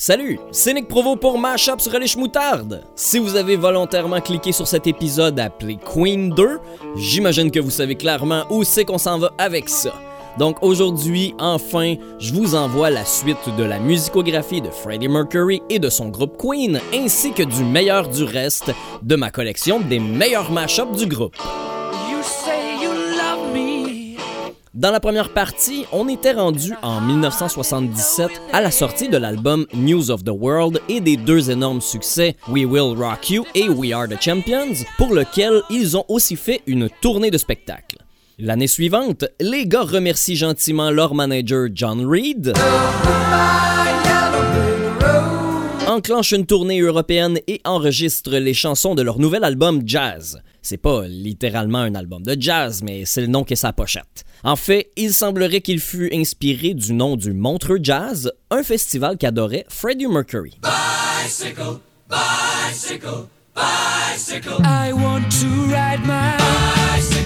Salut, c'est Nick Provo pour Mashup sur Relish Moutarde. Si vous avez volontairement cliqué sur cet épisode appelé Queen 2, j'imagine que vous savez clairement où c'est qu'on s'en va avec ça. Donc aujourd'hui, enfin, je vous envoie la suite de la musicographie de Freddie Mercury et de son groupe Queen, ainsi que du meilleur du reste de ma collection des meilleurs mashups du groupe. Dans la première partie, on était rendu en 1977 à la sortie de l'album News of the World et des deux énormes succès We Will Rock You et We Are the Champions, pour lequel ils ont aussi fait une tournée de spectacle. L'année suivante, les gars remercient gentiment leur manager John Reed enclenche une tournée européenne et enregistre les chansons de leur nouvel album Jazz. C'est pas littéralement un album de jazz, mais c'est le nom qu'est sa pochette. En fait, il semblerait qu'il fut inspiré du nom du Montreux Jazz, un festival qu'adorait Freddie Mercury. Bicycle, bicycle, bicycle. I want to ride my bicycle, bicycle.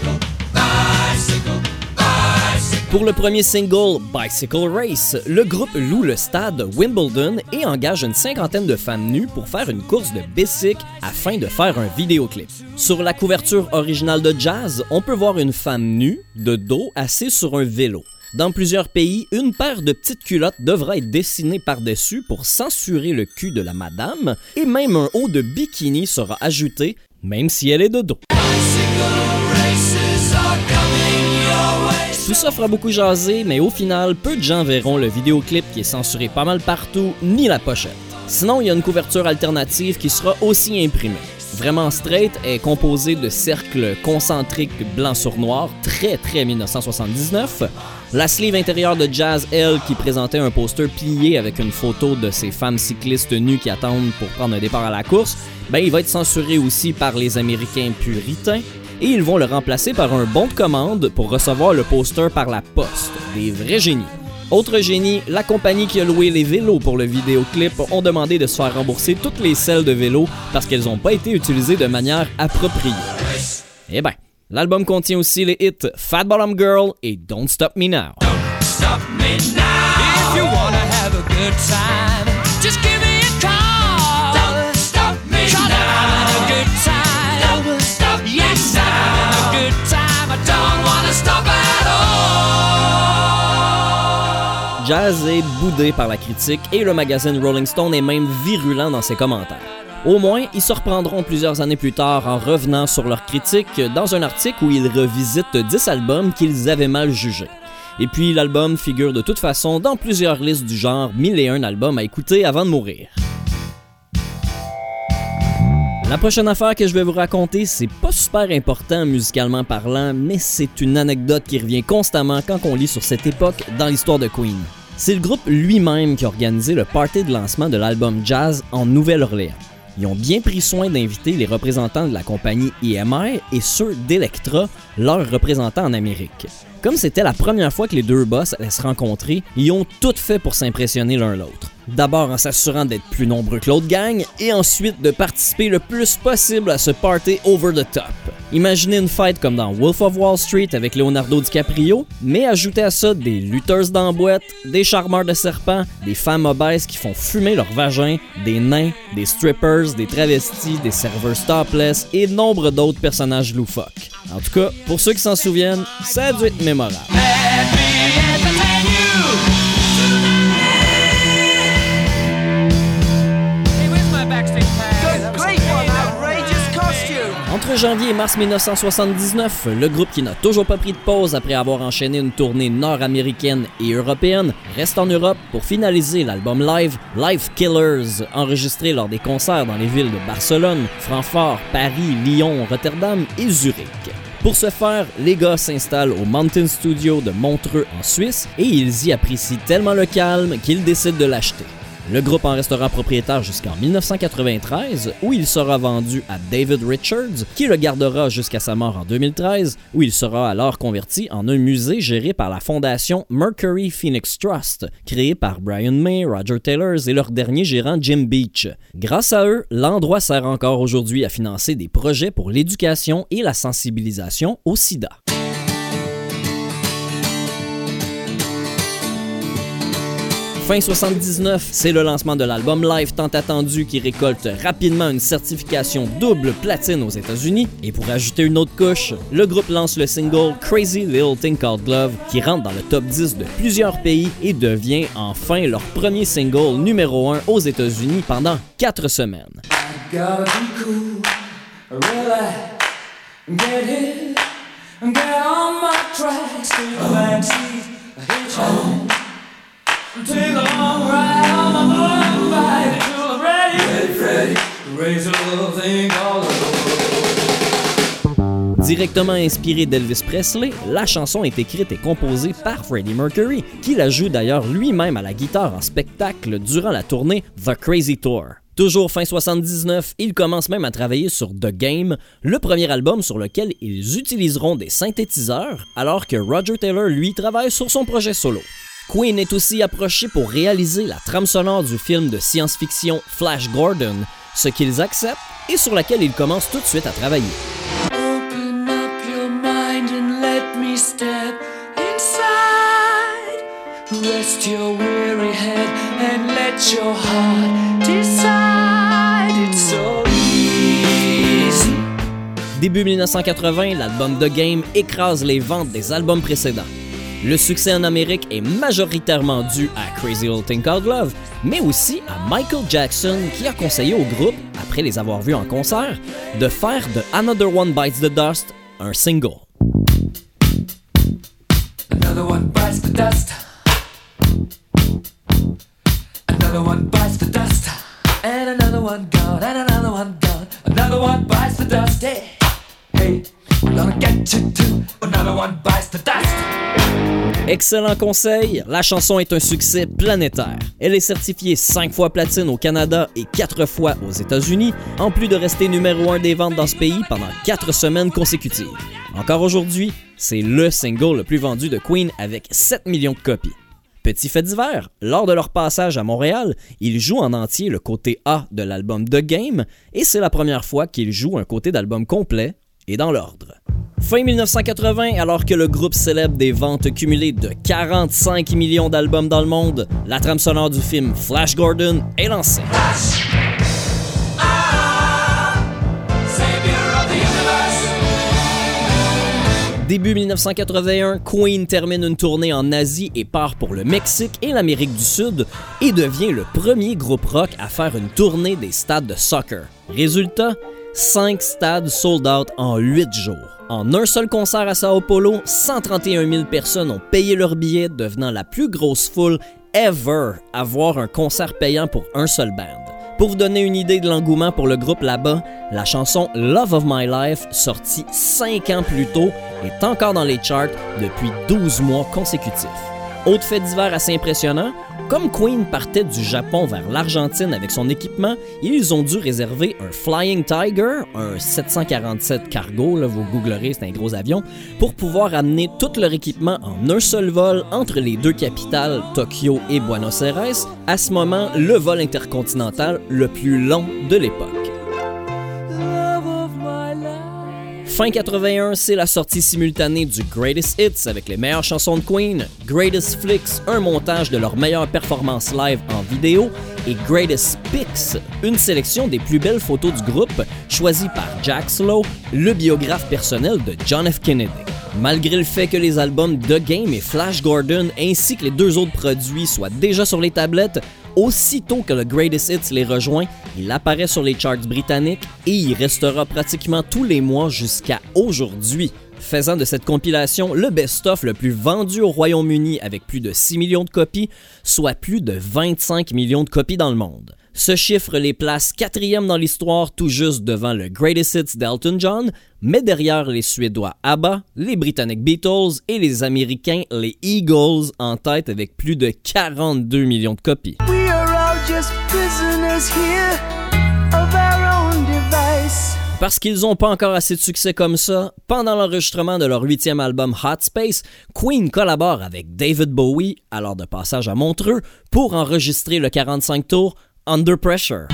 Pour le premier single Bicycle Race, le groupe loue le stade Wimbledon et engage une cinquantaine de femmes nues pour faire une course de bicycle afin de faire un vidéoclip. Sur la couverture originale de Jazz, on peut voir une femme nue, de dos, assise sur un vélo. Dans plusieurs pays, une paire de petites culottes devra être dessinée par-dessus pour censurer le cul de la madame, et même un haut de bikini sera ajouté, même si elle est de dos. Tout ça fera beaucoup jaser, mais au final, peu de gens verront le vidéoclip qui est censuré pas mal partout, ni la pochette. Sinon, il y a une couverture alternative qui sera aussi imprimée. Vraiment straight est composée de cercles concentriques blanc sur noir, très très 1979. La sleeve intérieure de Jazz L qui présentait un poster plié avec une photo de ces femmes cyclistes nues qui attendent pour prendre un départ à la course, ben il va être censuré aussi par les Américains puritains et ils vont le remplacer par un bon de commande pour recevoir le poster par la poste. Des vrais génies. Autre génie, la compagnie qui a loué les vélos pour le vidéoclip ont demandé de se faire rembourser toutes les selles de vélos parce qu'elles n'ont pas été utilisées de manière appropriée. Eh ben, l'album contient aussi les hits Fat Bottom Girl et Don't Stop Me Now. Jazz est boudé par la critique et le magazine Rolling Stone est même virulent dans ses commentaires. Au moins, ils se reprendront plusieurs années plus tard en revenant sur leur critique dans un article où ils revisitent 10 albums qu'ils avaient mal jugés. Et puis l'album figure de toute façon dans plusieurs listes du genre 1001 albums à écouter avant de mourir. La prochaine affaire que je vais vous raconter, c'est pas super important musicalement parlant, mais c'est une anecdote qui revient constamment quand on lit sur cette époque dans l'histoire de Queen. C'est le groupe lui-même qui a organisé le party de lancement de l'album Jazz en Nouvelle-Orléans. Ils ont bien pris soin d'inviter les représentants de la compagnie EMI et ceux d'Electra, leurs représentants en Amérique. Comme c'était la première fois que les deux boss allaient se rencontrer, ils ont tout fait pour s'impressionner l'un l'autre. D'abord en s'assurant d'être plus nombreux que l'autre gang, et ensuite de participer le plus possible à ce party over the top. Imaginez une fête comme dans Wolf of Wall Street avec Leonardo DiCaprio, mais ajoutez à ça des lutteurs d'emboîte, des charmeurs de serpents, des femmes obèses qui font fumer leur vagin, des nains, des strippers, des travestis, des serveurs topless et nombre d'autres personnages loufoques. En tout cas, pour ceux qui s'en souviennent, ça a dû être Entre janvier et mars 1979, le groupe qui n'a toujours pas pris de pause après avoir enchaîné une tournée nord-américaine et européenne reste en Europe pour finaliser l'album live Life Killers, enregistré lors des concerts dans les villes de Barcelone, Francfort, Paris, Lyon, Rotterdam et Zurich. Pour ce faire, les gars s'installent au Mountain Studio de Montreux en Suisse et ils y apprécient tellement le calme qu'ils décident de l'acheter. Le groupe en restera propriétaire jusqu'en 1993, où il sera vendu à David Richards, qui le gardera jusqu'à sa mort en 2013, où il sera alors converti en un musée géré par la fondation Mercury Phoenix Trust, créée par Brian May, Roger Taylor et leur dernier gérant Jim Beach. Grâce à eux, l'endroit sert encore aujourd'hui à financer des projets pour l'éducation et la sensibilisation au sida. Fin 79, c'est le lancement de l'album live tant attendu qui récolte rapidement une certification double platine aux États-Unis. Et pour ajouter une autre couche, le groupe lance le single Crazy Little Thing Called Glove qui rentre dans le top 10 de plusieurs pays et devient enfin leur premier single numéro 1 aux États-Unis pendant 4 semaines. Directement inspiré d'Elvis Presley, la chanson est écrite et composée par Freddie Mercury, qui la joue d'ailleurs lui-même à la guitare en spectacle durant la tournée The Crazy Tour. Toujours fin 79, ils commencent même à travailler sur The Game, le premier album sur lequel ils utiliseront des synthétiseurs, alors que Roger Taylor, lui, travaille sur son projet solo. Queen est aussi approché pour réaliser la trame sonore du film de science-fiction Flash Gordon, ce qu'ils acceptent et sur laquelle ils commencent tout de suite à travailler. Début 1980, l'album The Game écrase les ventes des albums précédents. Le succès en Amérique est majoritairement dû à Crazy Old Thing Called Love, mais aussi à Michael Jackson qui a conseillé au groupe, après les avoir vus en concert, de faire de Another One Bites the Dust un single. Another one bites the dust. Another one bites the dust. And another one gone, and another one gone. Another one bites the dust. Hey, hey, we're gonna get you too. Another one bites the dust. Excellent conseil, la chanson est un succès planétaire. Elle est certifiée 5 fois platine au Canada et 4 fois aux États-Unis, en plus de rester numéro 1 des ventes dans ce pays pendant 4 semaines consécutives. Encore aujourd'hui, c'est le single le plus vendu de Queen avec 7 millions de copies. Petit fait divers, lors de leur passage à Montréal, ils jouent en entier le côté A de l'album The Game et c'est la première fois qu'ils jouent un côté d'album complet et dans l'ordre. Fin 1980, alors que le groupe célèbre des ventes cumulées de 45 millions d'albums dans le monde, la trame sonore du film Flash Gordon est lancée. Début 1981, Queen termine une tournée en Asie et part pour le Mexique et l'Amérique du Sud et devient le premier groupe rock à faire une tournée des stades de soccer. Résultat, 5 stades sold out en 8 jours. En un seul concert à Sao Paulo, 131 000 personnes ont payé leur billet, devenant la plus grosse foule ever à voir un concert payant pour un seul band. Pour vous donner une idée de l'engouement pour le groupe là-bas, la chanson Love of My Life, sortie 5 ans plus tôt, est encore dans les charts depuis 12 mois consécutifs. Autre fait divers assez impressionnant, comme Queen partait du Japon vers l'Argentine avec son équipement, ils ont dû réserver un Flying Tiger, un 747 cargo, là, vous googlerez, c'est un gros avion, pour pouvoir amener tout leur équipement en un seul vol entre les deux capitales, Tokyo et Buenos Aires, à ce moment le vol intercontinental le plus long de l'époque. Fin 81, c'est la sortie simultanée du Greatest Hits avec les meilleures chansons de Queen, Greatest Flicks, un montage de leurs meilleures performances live en vidéo, et Greatest Pics, une sélection des plus belles photos du groupe choisies par Jack Slow, le biographe personnel de John F. Kennedy. Malgré le fait que les albums The Game et Flash Gordon ainsi que les deux autres produits soient déjà sur les tablettes, Aussitôt que le Greatest Hits les rejoint, il apparaît sur les charts britanniques et il restera pratiquement tous les mois jusqu'à aujourd'hui, faisant de cette compilation le best-of le plus vendu au Royaume-Uni avec plus de 6 millions de copies, soit plus de 25 millions de copies dans le monde. Ce chiffre les place quatrième dans l'histoire, tout juste devant le Greatest Hits d'Elton John, mais derrière les Suédois ABBA, les Britanniques Beatles et les Américains les Eagles en tête avec plus de 42 millions de copies. Parce qu'ils n'ont pas encore assez de succès comme ça, pendant l'enregistrement de leur huitième album Hot Space, Queen collabore avec David Bowie, alors de passage à Montreux, pour enregistrer le 45 tours Under Pressure.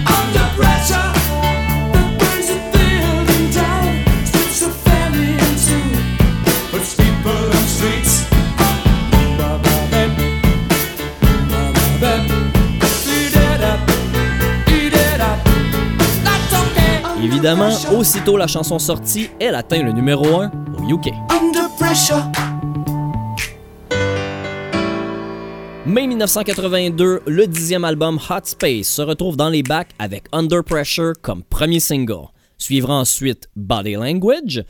Évidemment, aussitôt la chanson sortie, elle atteint le numéro 1 au UK. Mai 1982, le dixième album Hot Space se retrouve dans les bacs avec Under Pressure comme premier single. Suivra ensuite Body Language.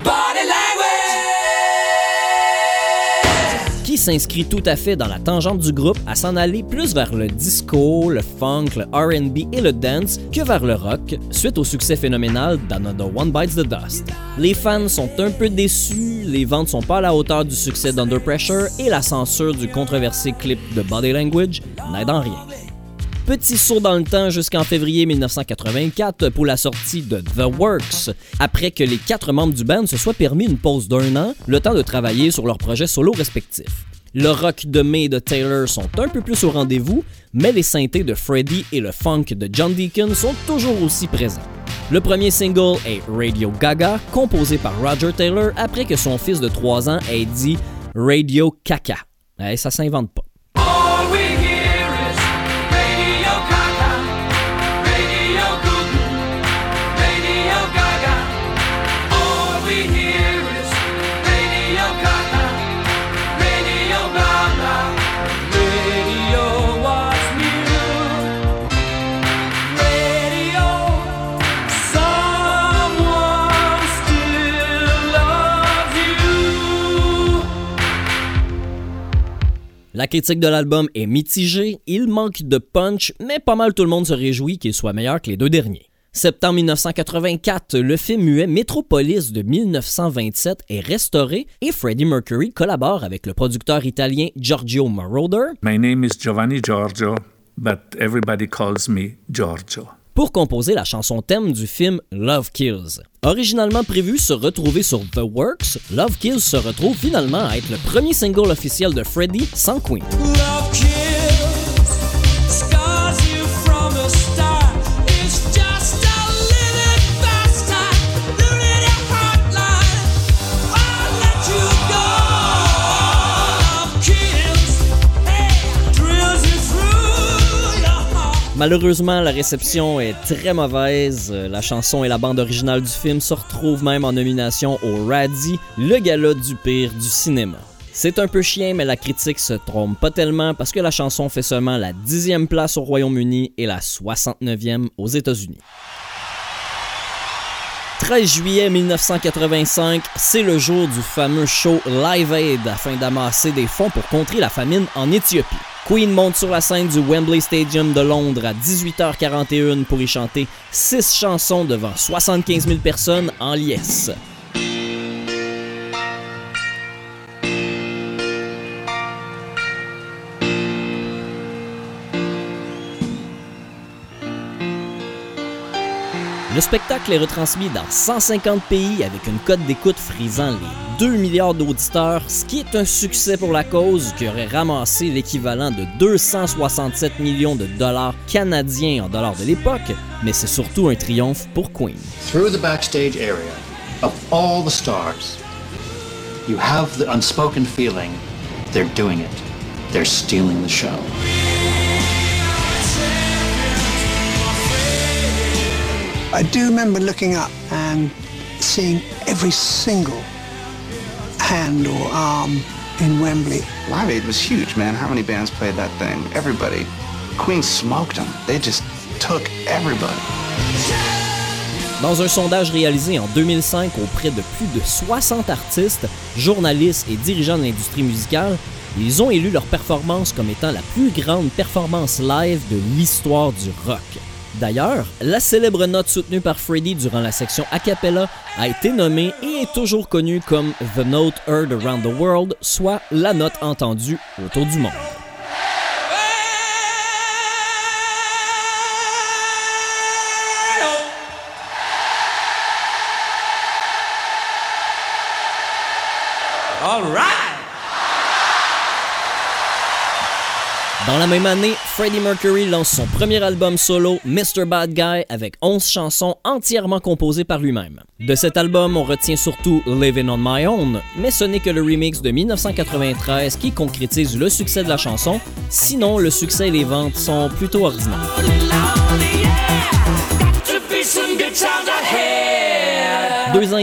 Qui s'inscrit tout à fait dans la tangente du groupe à s'en aller plus vers le disco, le funk, le RB et le dance que vers le rock, suite au succès phénoménal d'Another One Bites the Dust. Les fans sont un peu déçus, les ventes sont pas à la hauteur du succès d'Under Pressure et la censure du controversé clip de Body Language n'aide en rien. Petit saut dans le temps jusqu'en février 1984 pour la sortie de The Works, après que les quatre membres du band se soient permis une pause d'un an, le temps de travailler sur leurs projets solo respectifs. Le rock de May de Taylor sont un peu plus au rendez-vous, mais les synthés de Freddie et le funk de John Deacon sont toujours aussi présents. Le premier single est Radio Gaga, composé par Roger Taylor après que son fils de 3 ans ait dit Radio Caca. Eh, ça s'invente pas. La critique de l'album est mitigée, il manque de punch, mais pas mal tout le monde se réjouit qu'il soit meilleur que les deux derniers. Septembre 1984, le film muet Metropolis de 1927 est restauré et Freddie Mercury collabore avec le producteur italien Giorgio Moroder. My name is Giovanni Giorgio, but everybody calls me Giorgio pour composer la chanson thème du film Love Kills. Originalement prévu se retrouver sur The Works, Love Kills se retrouve finalement à être le premier single officiel de Freddie sans Queen. Malheureusement, la réception est très mauvaise. La chanson et la bande originale du film se retrouvent même en nomination au Raddy, le gala du pire du cinéma. C'est un peu chien, mais la critique se trompe pas tellement parce que la chanson fait seulement la dixième place au Royaume-Uni et la 69e aux États-Unis. 13 juillet 1985, c'est le jour du fameux show Live Aid afin d'amasser des fonds pour contrer la famine en Éthiopie. Queen monte sur la scène du Wembley Stadium de Londres à 18h41 pour y chanter 6 chansons devant 75 000 personnes en liesse. Le spectacle est retransmis dans 150 pays avec une cote d'écoute frisant les 2 milliards d'auditeurs, ce qui est un succès pour la cause qui aurait ramassé l'équivalent de 267 millions de dollars canadiens en dollars de l'époque, mais c'est surtout un triomphe pour Queen. Through the backstage area of all the stars, you have the unspoken feeling they're doing it. They're stealing the show. I do remember looking up and seeing every single hand or arm in Wembley. Live Aid was huge, man. How many bands played that thing? Everybody. Queen smoked them. They just took everybody. Dans un sondage réalisé en 2005 auprès de plus de 60 artistes, journalistes et dirigeants de l'industrie musicale, ils ont élu leur performance comme étant la plus grande performance live de l'histoire du rock. D'ailleurs, la célèbre note soutenue par Freddie durant la section a cappella a été nommée et est toujours connue comme The Note Heard Around the World, soit la note entendue autour du monde. Dans la même année, Freddie Mercury lance son premier album solo, Mr. Bad Guy, avec 11 chansons entièrement composées par lui-même. De cet album, on retient surtout Living on My Own, mais ce n'est que le remix de 1993 qui concrétise le succès de la chanson, sinon le succès et les ventes sont plutôt ordinaires.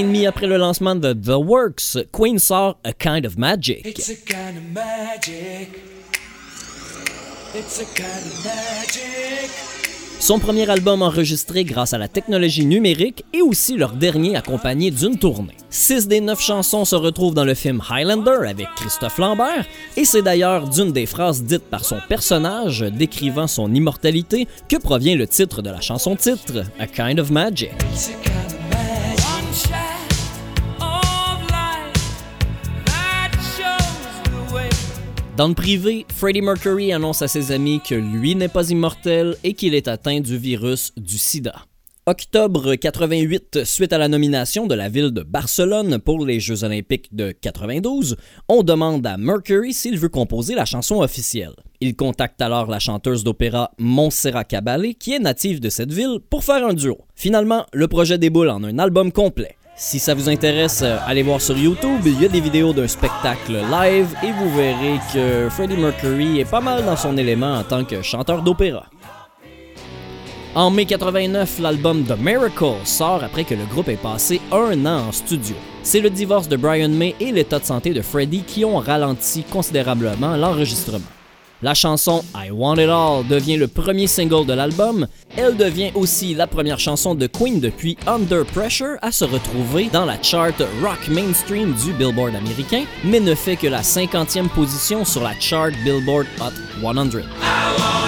nuit après le lancement de The Works, Queen sort A Kind of Magic. A kind of magic. It's a kind of magic. Son premier album enregistré grâce à la technologie numérique et aussi leur dernier accompagné d'une tournée. Six des neuf chansons se retrouvent dans le film Highlander avec Christophe Lambert et c'est d'ailleurs d'une des phrases dites par son personnage décrivant son immortalité que provient le titre de la chanson titre, A Kind of Magic. It's a kind of magic. Dans le privé, Freddie Mercury annonce à ses amis que lui n'est pas immortel et qu'il est atteint du virus du sida. Octobre 88, suite à la nomination de la ville de Barcelone pour les Jeux olympiques de 92, on demande à Mercury s'il veut composer la chanson officielle. Il contacte alors la chanteuse d'opéra Montserrat Caballé, qui est native de cette ville, pour faire un duo. Finalement, le projet déboule en un album complet. Si ça vous intéresse, euh, allez voir sur YouTube, il y a des vidéos d'un spectacle live et vous verrez que Freddie Mercury est pas mal dans son élément en tant que chanteur d'opéra. En mai 89, l'album The Miracle sort après que le groupe ait passé un an en studio. C'est le divorce de Brian May et l'état de santé de Freddie qui ont ralenti considérablement l'enregistrement. La chanson I Want It All devient le premier single de l'album. Elle devient aussi la première chanson de Queen depuis Under Pressure à se retrouver dans la chart rock mainstream du Billboard américain, mais ne fait que la 50e position sur la chart Billboard Hot 100.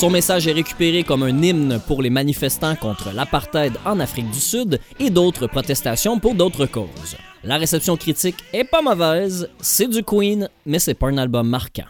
Son message est récupéré comme un hymne pour les manifestants contre l'apartheid en Afrique du Sud et d'autres protestations pour d'autres causes. La réception critique est pas mauvaise, c'est du Queen, mais c'est pas un album marquant.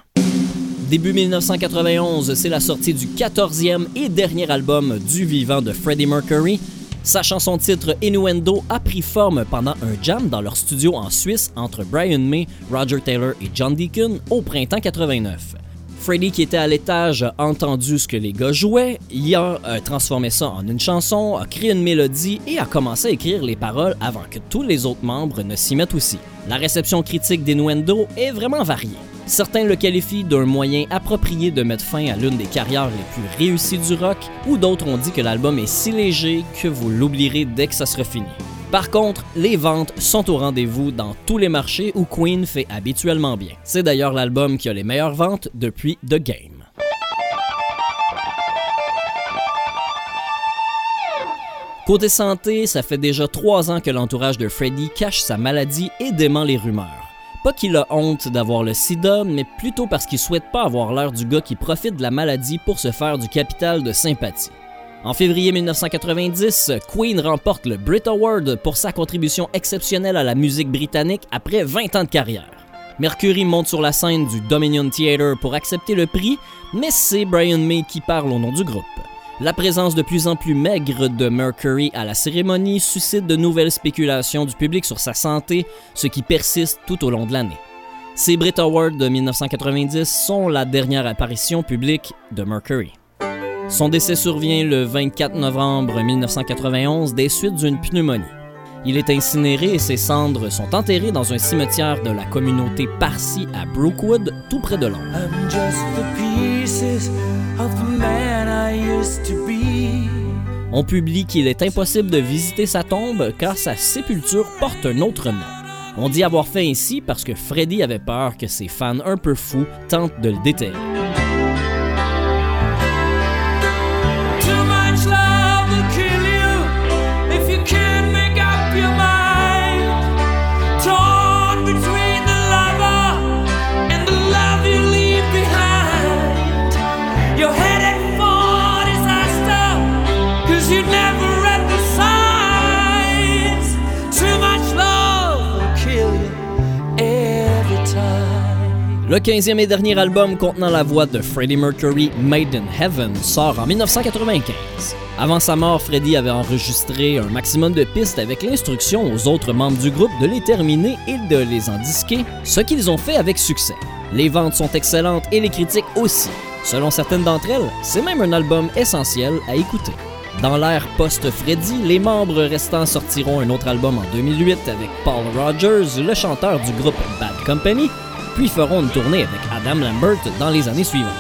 Début 1991, c'est la sortie du 14e et dernier album du vivant de Freddie Mercury. Sa chanson titre Innuendo a pris forme pendant un jam dans leur studio en Suisse entre Brian May, Roger Taylor et John Deacon au printemps 89. Freddie, qui était à l'étage, a entendu ce que les gars jouaient, il a euh, transformé ça en une chanson, a créé une mélodie et a commencé à écrire les paroles avant que tous les autres membres ne s'y mettent aussi. La réception critique d'Innuendo est vraiment variée. Certains le qualifient d'un moyen approprié de mettre fin à l'une des carrières les plus réussies du rock, ou d'autres ont dit que l'album est si léger que vous l'oublierez dès que ça sera fini. Par contre, les ventes sont au rendez-vous dans tous les marchés où Queen fait habituellement bien. C'est d'ailleurs l'album qui a les meilleures ventes depuis The Game. Côté santé, ça fait déjà trois ans que l'entourage de Freddie cache sa maladie et dément les rumeurs. Pas qu'il a honte d'avoir le sida, mais plutôt parce qu'il souhaite pas avoir l'air du gars qui profite de la maladie pour se faire du capital de sympathie. En février 1990, Queen remporte le Brit Award pour sa contribution exceptionnelle à la musique britannique après 20 ans de carrière. Mercury monte sur la scène du Dominion Theatre pour accepter le prix, mais c'est Brian May qui parle au nom du groupe. La présence de plus en plus maigre de Mercury à la cérémonie suscite de nouvelles spéculations du public sur sa santé, ce qui persiste tout au long de l'année. Ces Brit Awards de 1990 sont la dernière apparition publique de Mercury. Son décès survient le 24 novembre 1991 des suites d'une pneumonie. Il est incinéré et ses cendres sont enterrées dans un cimetière de la communauté Parsi à Brookwood, tout près de Londres. On publie qu'il est impossible de visiter sa tombe car sa sépulture porte un autre nom. On dit avoir fait ainsi parce que Freddie avait peur que ses fans un peu fous tentent de le déterrer. Le 15e et dernier album contenant la voix de Freddie Mercury, Made in Heaven, sort en 1995. Avant sa mort, Freddie avait enregistré un maximum de pistes avec l'instruction aux autres membres du groupe de les terminer et de les en disquer, ce qu'ils ont fait avec succès. Les ventes sont excellentes et les critiques aussi. Selon certaines d'entre elles, c'est même un album essentiel à écouter. Dans l'ère post-Freddy, les membres restants sortiront un autre album en 2008 avec Paul Rogers, le chanteur du groupe Bad Company, puis feront une tournée avec Adam Lambert dans les années suivantes.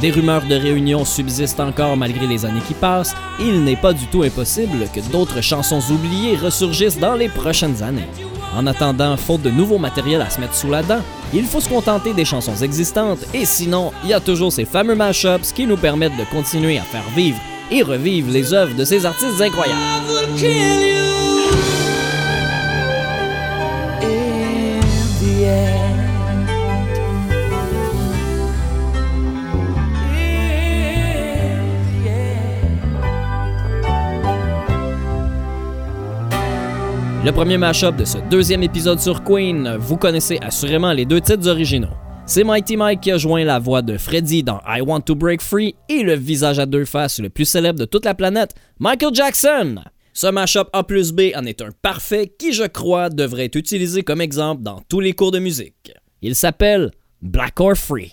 Des rumeurs de réunion subsistent encore malgré les années qui passent, et il n'est pas du tout impossible que d'autres chansons oubliées ressurgissent dans les prochaines années. En attendant, faute de nouveau matériel à se mettre sous la dent, il faut se contenter des chansons existantes, et sinon, il y a toujours ces fameux mashups qui nous permettent de continuer à faire vivre et revivre les œuvres de ces artistes incroyables. Le premier mashup de ce deuxième épisode sur Queen, vous connaissez assurément les deux titres originaux. C'est Mighty Mike qui a joint la voix de Freddy dans I Want to Break Free et le visage à deux faces le plus célèbre de toute la planète, Michael Jackson. Ce mashup A plus B en est un parfait qui, je crois, devrait être utilisé comme exemple dans tous les cours de musique. Il s'appelle Black or Free.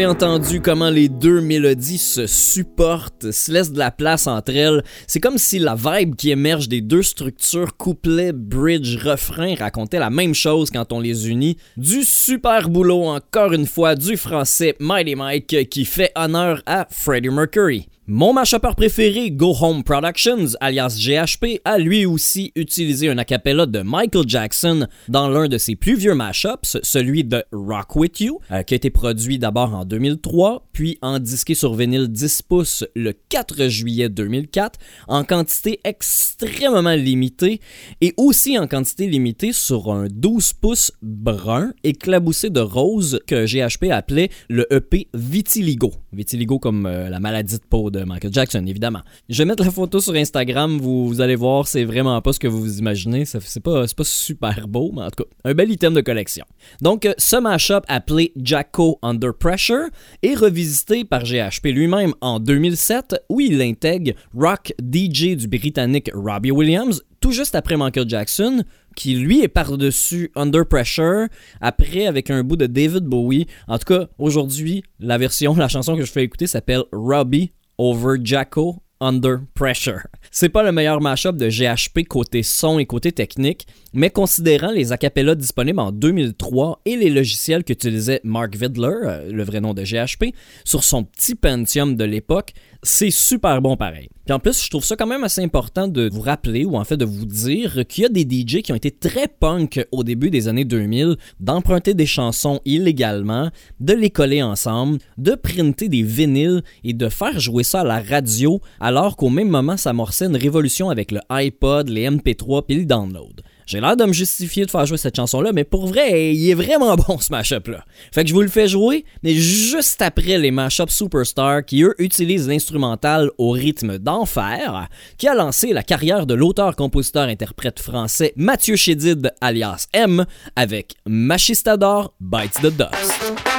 Avez entendu comment les deux mélodies se supportent, se laissent de la place entre elles. C'est comme si la vibe qui émerge des deux structures couplet, bridge, refrain racontait la même chose quand on les unit. Du super boulot encore une fois du français Mighty Mike qui fait honneur à Freddie Mercury. Mon mashupper préféré, Go Home Productions, alias GHP, a lui aussi utilisé un acapella de Michael Jackson dans l'un de ses plus vieux mashups, celui de Rock With You, euh, qui a été produit d'abord en 2003, puis en disqué sur vinyle 10 pouces le 4 juillet 2004, en quantité extrêmement limitée, et aussi en quantité limitée sur un 12 pouces brun éclaboussé de rose que GHP appelait le EP Vitiligo. Vitiligo comme euh, la maladie de peau de Michael Jackson, évidemment. Je vais mettre la photo sur Instagram, vous, allez voir, c'est vraiment pas ce que vous imaginez. C'est pas, pas super beau, mais en tout cas, un bel item de collection. Donc, euh, ce mashup appelé Jacko Under Pressure est revisité par GHP lui-même en 2007, où il intègre rock DJ du britannique Robbie Williams, tout juste après Michael Jackson, qui lui est par-dessus Under Pressure, après avec un bout de David Bowie. En tout cas, aujourd'hui, la version, la chanson que je fais écouter s'appelle Robbie Over Jacko Under Pressure. C'est pas le meilleur mashup de GHP côté son et côté technique, mais considérant les acapellas disponibles en 2003 et les logiciels qu'utilisait Mark Vidler, euh, le vrai nom de GHP, sur son petit Pentium de l'époque, c'est super bon pareil. Puis en plus, je trouve ça quand même assez important de vous rappeler ou en fait de vous dire qu'il y a des DJ qui ont été très punk au début des années 2000 d'emprunter des chansons illégalement, de les coller ensemble, de printer des vinyles et de faire jouer ça à la radio alors qu'au même moment s'amorçait une révolution avec le iPod, les MP3 puis le download. J'ai l'air de me justifier de faire jouer cette chanson-là, mais pour vrai, il est vraiment bon ce mashup-là. Fait que je vous le fais jouer, mais juste après les mashups Superstar qui eux utilisent l'instrumental au rythme d'enfer, qui a lancé la carrière de l'auteur-compositeur-interprète français Mathieu Chédid alias M avec Machistador Bites the Dust.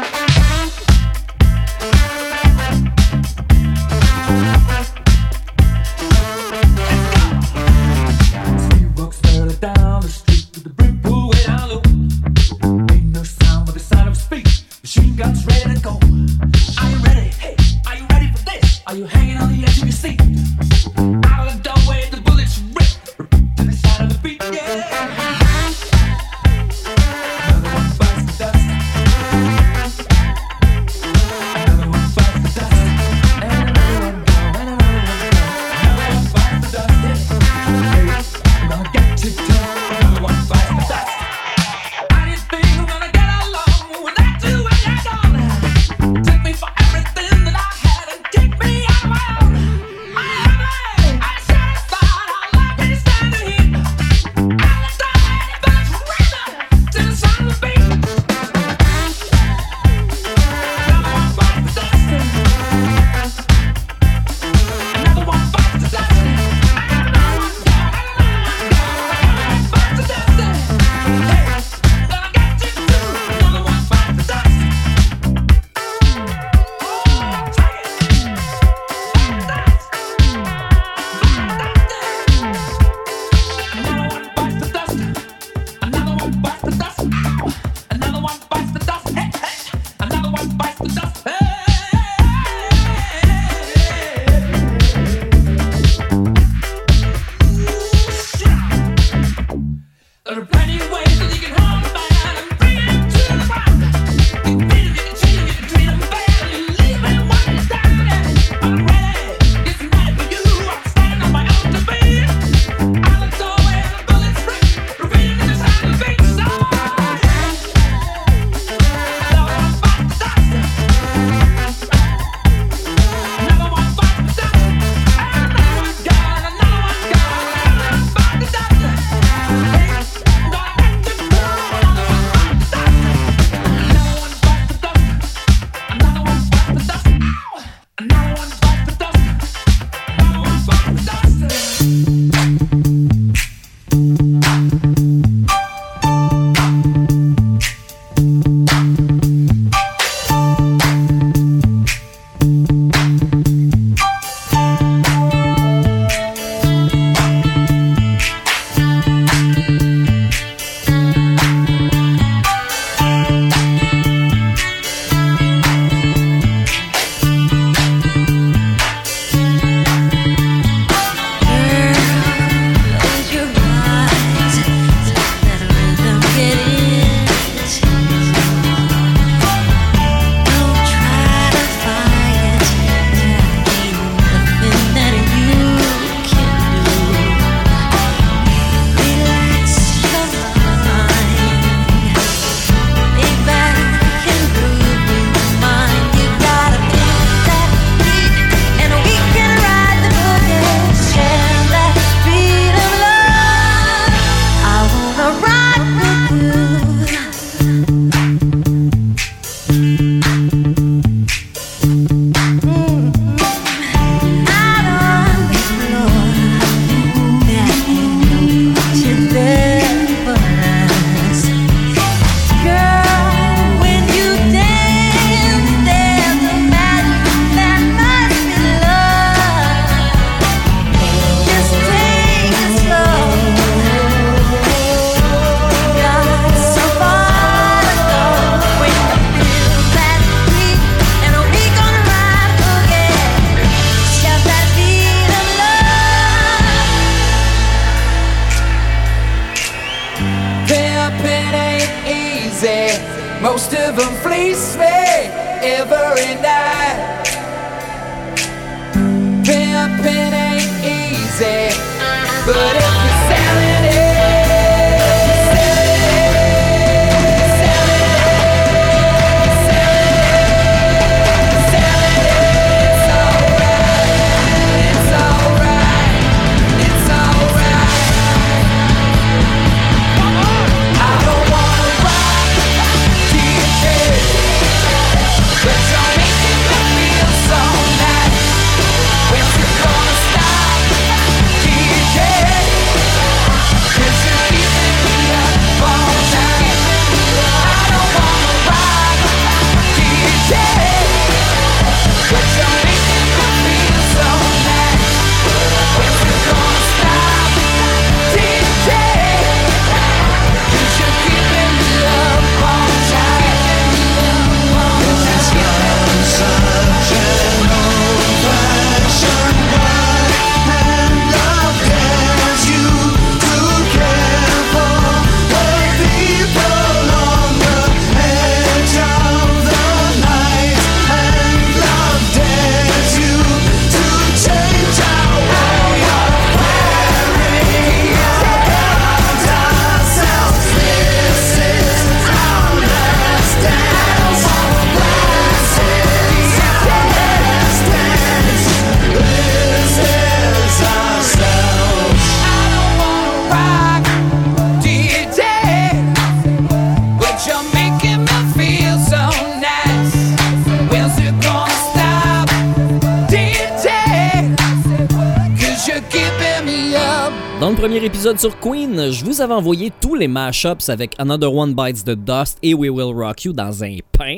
Le premier épisode sur Queen, je vous avais envoyé tous les mashups avec Another One Bites the Dust et We Will Rock You dans un pain.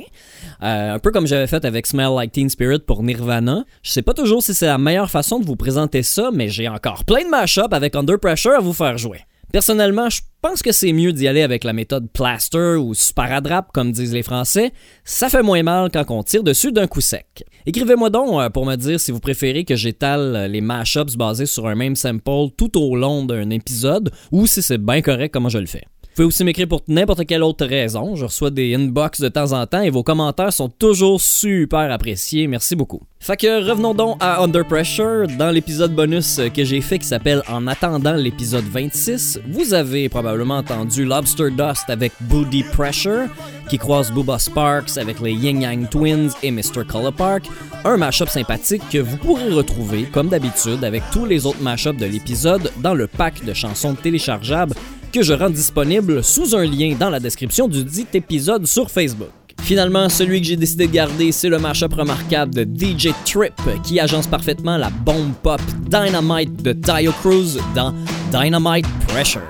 Euh, un peu comme j'avais fait avec Smell Like Teen Spirit pour Nirvana. Je sais pas toujours si c'est la meilleure façon de vous présenter ça, mais j'ai encore plein de mashups avec Under Pressure à vous faire jouer. Personnellement, je pense que c'est mieux d'y aller avec la méthode plaster ou sparadrap, comme disent les Français. Ça fait moins mal quand on tire dessus d'un coup sec. Écrivez-moi donc euh, pour me dire si vous préférez que j'étale euh, les mashups basés sur un même sample tout au long d'un épisode ou si c'est bien correct comment je le fais. Vous pouvez aussi m'écrire pour n'importe quelle autre raison. Je reçois des inbox de temps en temps et vos commentaires sont toujours super appréciés. Merci beaucoup. Fait revenons donc à Under Pressure. Dans l'épisode bonus que j'ai fait qui s'appelle En attendant l'épisode 26, vous avez probablement entendu Lobster Dust avec Booty Pressure qui croise Booba Sparks avec les Yin Yang Twins et Mr. Color Park. Un mashup sympathique que vous pourrez retrouver comme d'habitude avec tous les autres mashups de l'épisode dans le pack de chansons téléchargeables que je rends disponible sous un lien dans la description du dit épisode sur Facebook. Finalement, celui que j'ai décidé de garder, c'est le mashup remarquable de DJ Trip qui agence parfaitement la bombe pop Dynamite de Dio Cruz dans Dynamite Pressure.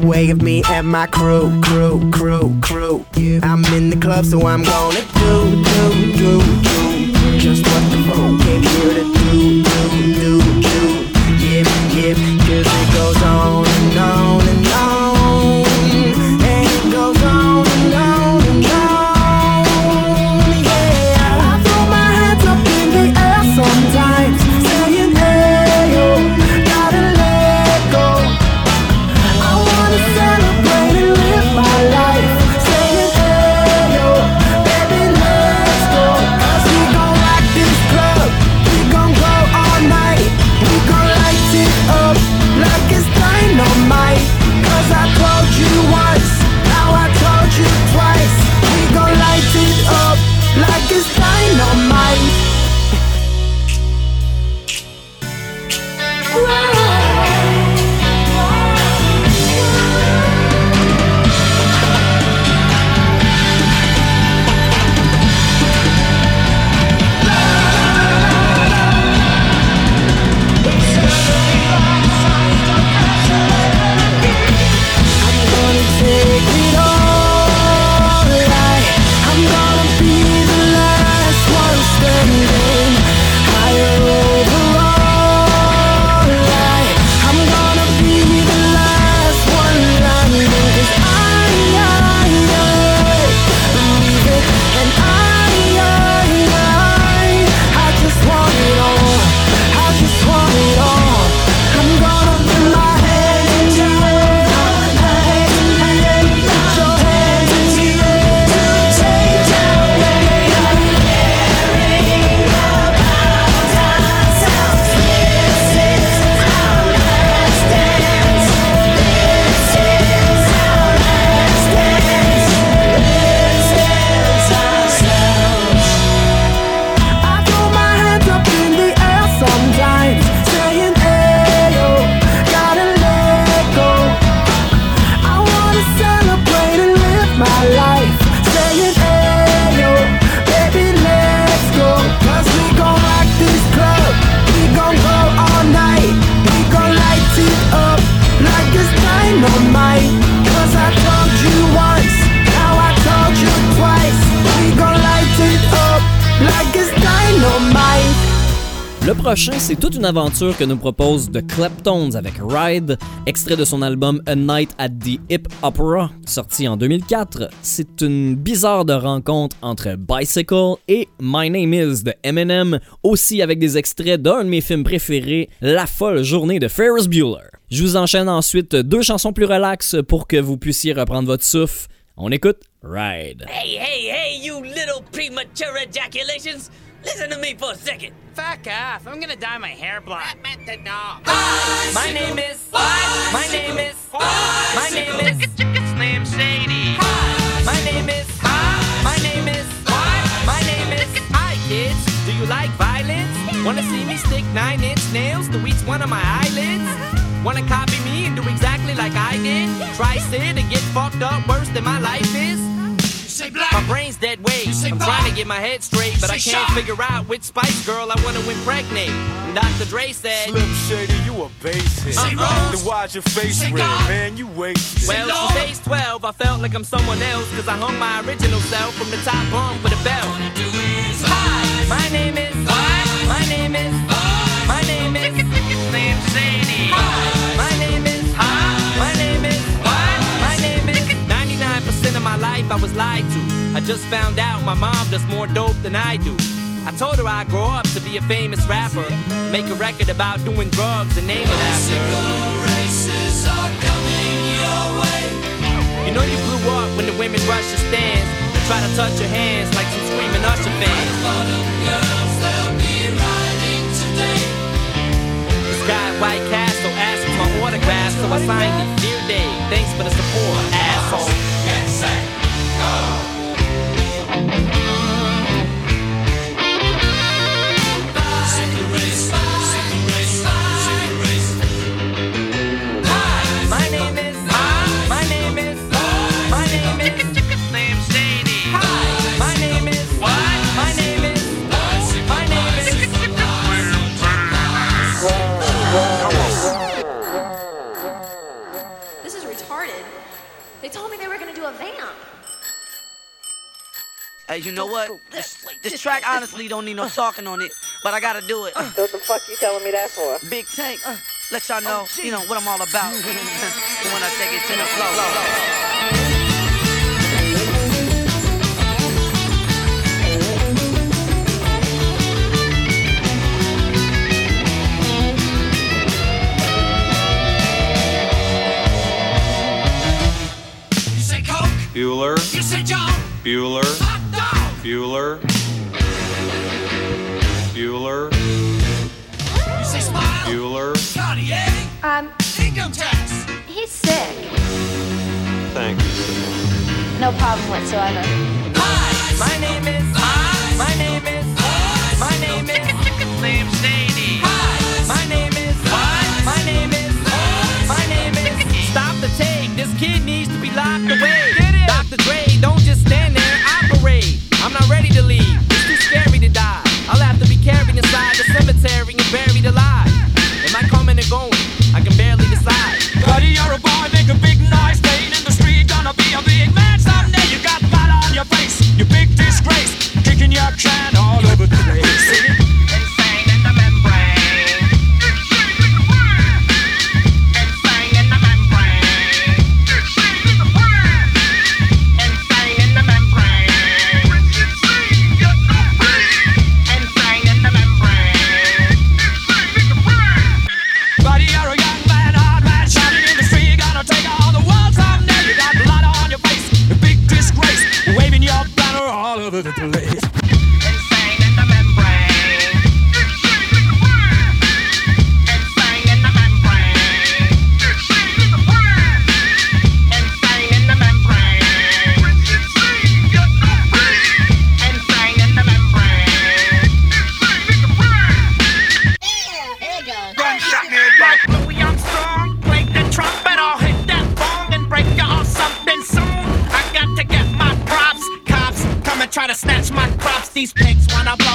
The way of me and my crew, crew, crew, crew. I'm in the club, so I'm gonna do, do, do, do. Just what the phone came here to do, do, do, do. Yep, yep, cause it goes on and on. Une aventure que nous propose The Kleptones avec Ride, extrait de son album A Night at the Hip Opera, sorti en 2004. C'est une bizarre de rencontre entre Bicycle et My Name Is de Eminem, aussi avec des extraits d'un de mes films préférés, La folle journée de Ferris Bueller. Je vous enchaîne ensuite deux chansons plus relax pour que vous puissiez reprendre votre souffle. On écoute Ride. Hey, hey, hey, you little premature ejaculations! Listen to me for a second. Fuck off. I'm gonna dye my hair blonde. meant to know. My name is. My name is. My name is. Slim Shady. My name is. My name is. My name is. Hi, kids. Do you like violence? Wanna see me stick nine inch nails to each one of my eyelids? Uh-huh. Wanna copy me and do exactly like I did? Try sit and get fucked up worse than my life is? My brain's dead weight. I'm trying to get my head straight, but I can't figure out which Spice Girl I want to impregnate. And Dr. Dre said, Slim Shady, you a basehead. Uh-oh. Then why's your face red, man? You wasted. Well, since age 12, I felt like I'm someone else, cause I hung my original self from the top bunk with a belt. Hi, my name is. My name is. My name is. Slim life I was lied to. I just found out my mom does more dope than I do. I told her I'd grow up to be a famous rapper, make a record about doing drugs and name it after. You know you blew up when the women rush your stands and try to touch your hands like some screaming Usher fans. This guy White Castle asked for my autograph, so I signed it. Dear Dave, thanks for the support, asshole. My what? This, this track honestly don't need no talking on it, but I gotta do it. What the fuck you telling me that for? Big Tank, let y'all know, oh, you know what I'm all about. when I take it to the flow. You say Coke. Bueller, You say John. Bueller, Hot dog. Bueller, Bueller, You say Smile. Bueller. Cartier. Um, Income tax. he's sick. Thank you. No problem whatsoever. Hi. My name is. Hi. My name is. My name is. Slim Shady. My name is. My name is. My name is. Stop the take. This kid needs to be locked away. Ready to leave. Over These pigs wanna blow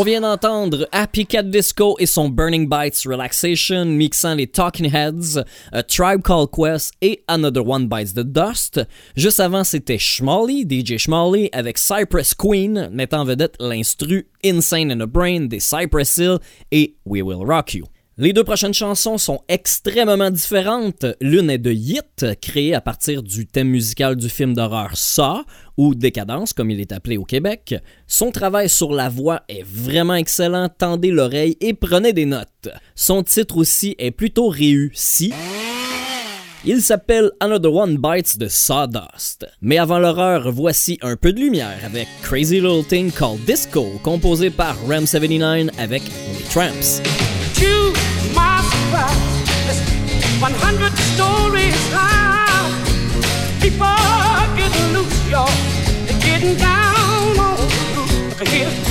On vient d'entendre Happy Cat Disco et son Burning Bites Relaxation mixant les Talking Heads, A Tribe Called Quest et Another One Bites the Dust. Juste avant, c'était Schmally, DJ Schmally, avec Cypress Queen, mettant en vedette l'instru Insane in a Brain des Cypress Hill et We Will Rock You. Les deux prochaines chansons sont extrêmement différentes. L'une est de Yit, créée à partir du thème musical du film d'horreur Saw, ou Décadence comme il est appelé au Québec. Son travail sur la voix est vraiment excellent, tendez l'oreille et prenez des notes. Son titre aussi est plutôt réussi. Il s'appelle Another One Bites de Sawdust. Mais avant l'horreur, voici un peu de lumière avec Crazy Little Thing Called Disco, composé par Ram79 avec les Tramps. to my surprise. Listen, 100 stories high. People getting loose, y'all. They're getting down on the roof.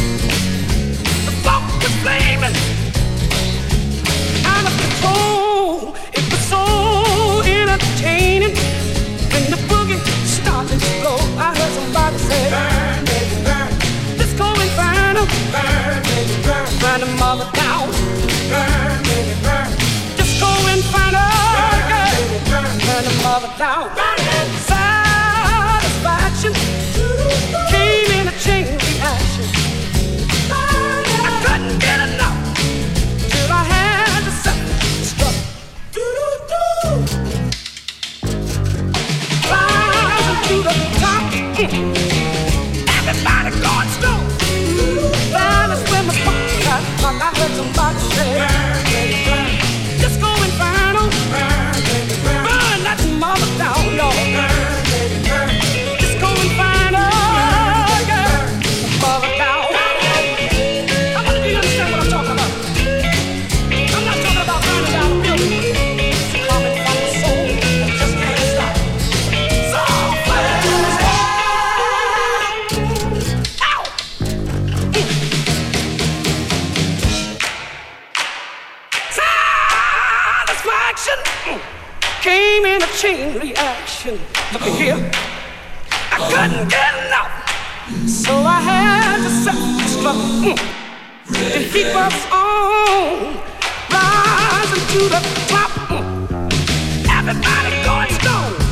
the boogie starts to. I heard somebody say, Burn, baby, burn. Let's go and find. Burn, baby, burn. Down. Burn, baby, burn. Burn, baby, burn. Down. Burn. Chain reaction. Look at here. I couldn't get enough. So I had to self-destruct. Mm, to keep us on rising to the top. Mm. Everybody going stone.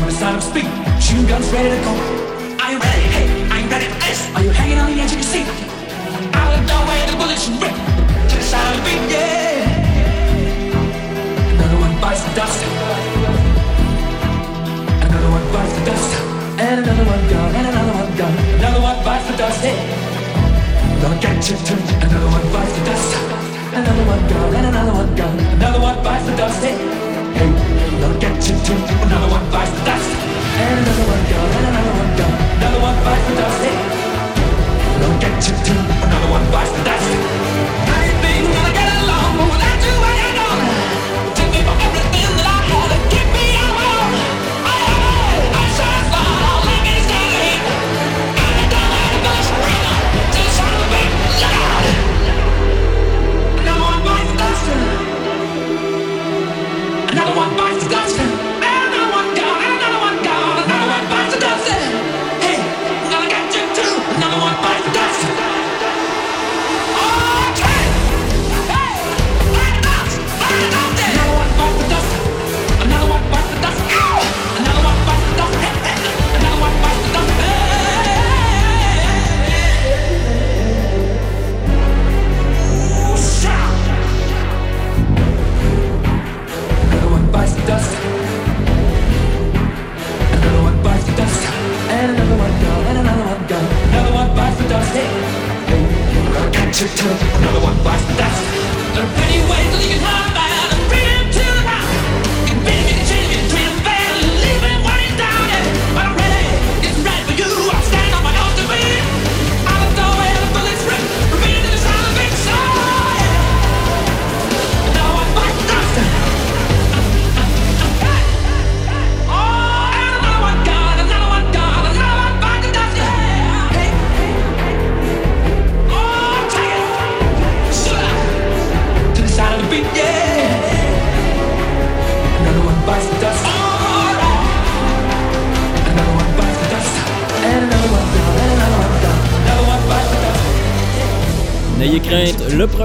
No sound when it's time. Machine guns ready to go. Are you ready? Hey, are you ready for this? Are you hanging on the edge of your seat? Out of the way, the bullets rip to the sound of the beat. Yeah. Another one bites the dust. Another one bites the dust. And another one gone. And another one gone. Another one bites the dust. Hey. Gonna get you too. Another one bites the dust. Another one gone, and another one gone. Another one bites the dust. Hey, hey, gonna get you too. Another one bites the dust. And another one gone, and another one gone. Another one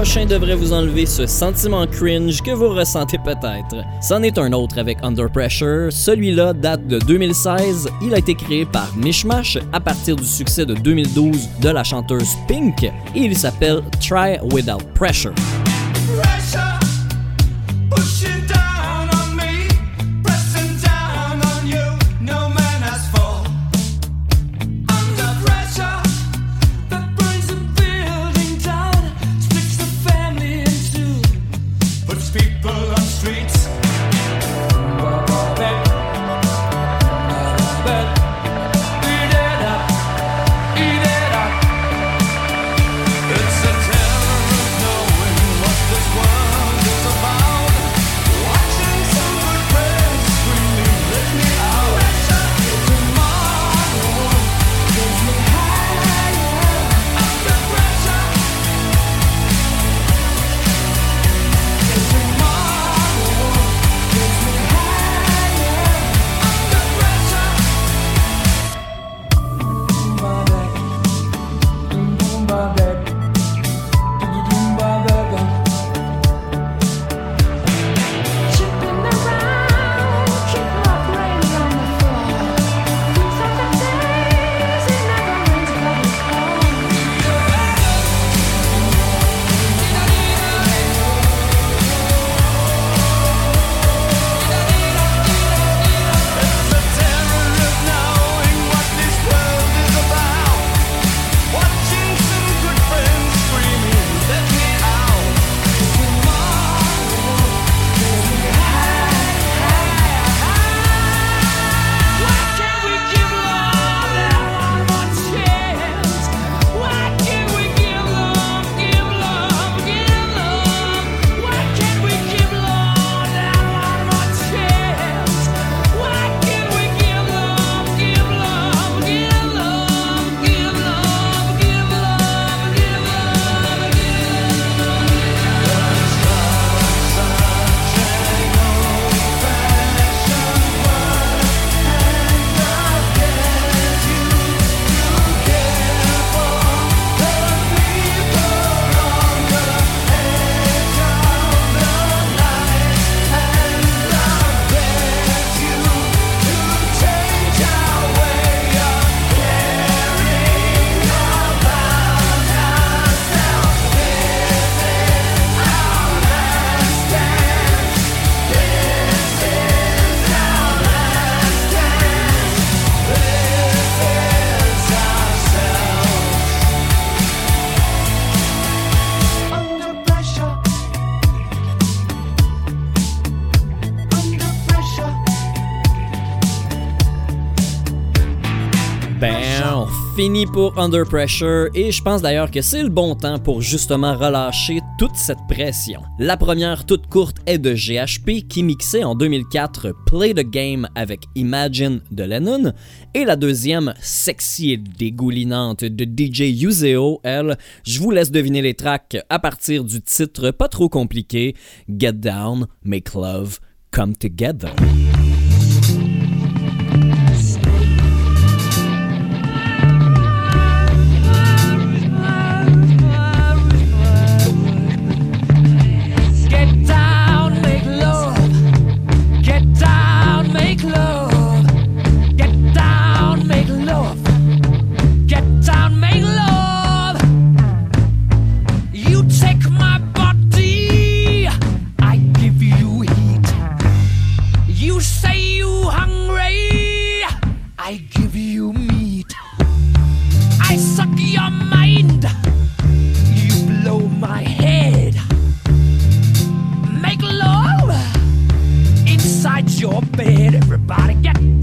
prochain devrait vous enlever ce sentiment cringe que vous ressentez peut-être. C'en est un autre avec Under Pressure. Celui-là date de 2016. Il a été créé par Mishmash à partir du succès de 2012 de la chanteuse Pink et il s'appelle Try Without. Pressure fini pour Under Pressure et je pense d'ailleurs que c'est le bon temps pour justement relâcher toute cette pression. La première toute courte est de GHP qui mixait en 2004 Play the Game avec Imagine de Lennon et la deuxième sexy et dégoulinante de DJ Useo, elle, je vous laisse deviner les tracks à partir du titre pas trop compliqué Get Down, Make Love, Come Together. everybody get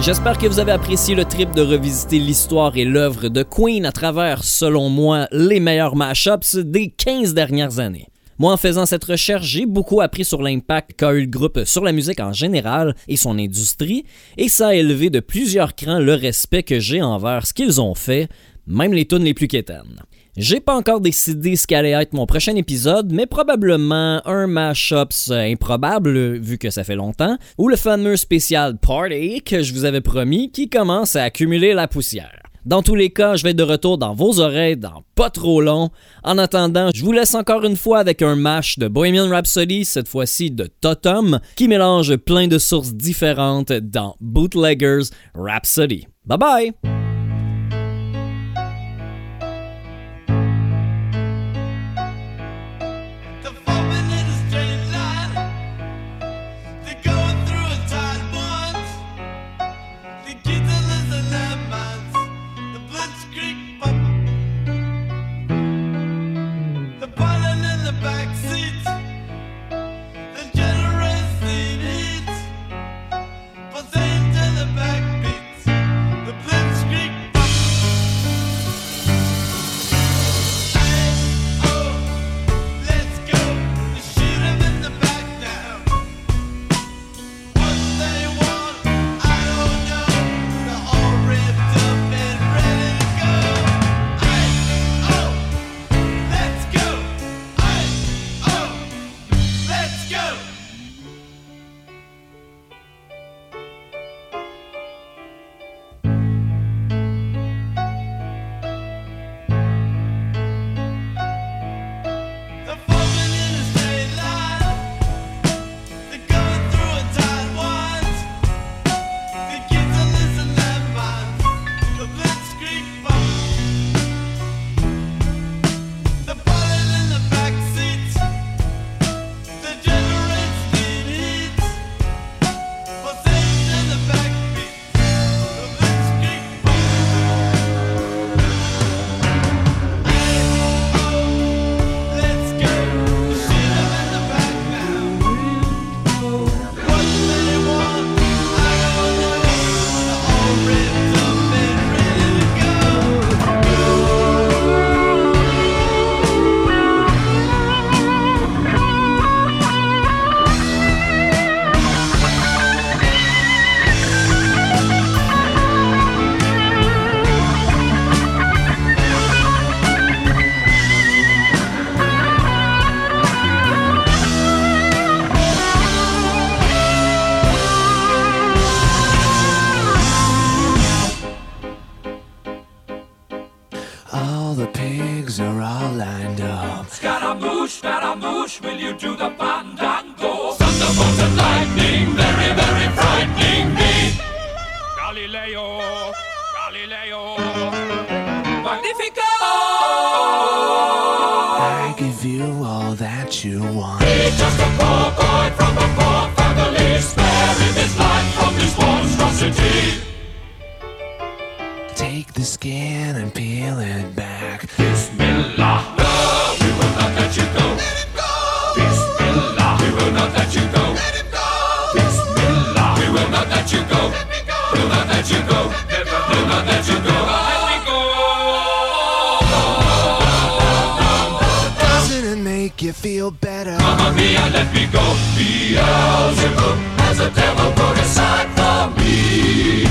J'espère que vous avez apprécié le trip de revisiter l'histoire et l'œuvre de Queen à travers, selon moi, les meilleurs mashups des 15 dernières années. Moi, en faisant cette recherche, j'ai beaucoup appris sur l'impact qu'a eu le groupe sur la musique en général et son industrie, et ça a élevé de plusieurs crans le respect que j'ai envers ce qu'ils ont fait, même les tunes les plus quétaines. J'ai pas encore décidé ce qu'allait être mon prochain épisode, mais probablement un mashup improbable, vu que ça fait longtemps, ou le fameux spécial Party que je vous avais promis qui commence à accumuler la poussière. Dans tous les cas, je vais être de retour dans vos oreilles dans pas trop long. En attendant, je vous laisse encore une fois avec un mash de Bohemian Rhapsody, cette fois-ci de Totem, qui mélange plein de sources différentes dans Bootleggers Rhapsody. Bye bye! Scaramouche, will you do the you feel better? Mamma mia, let me go. Beelzebub has a devil put aside for me,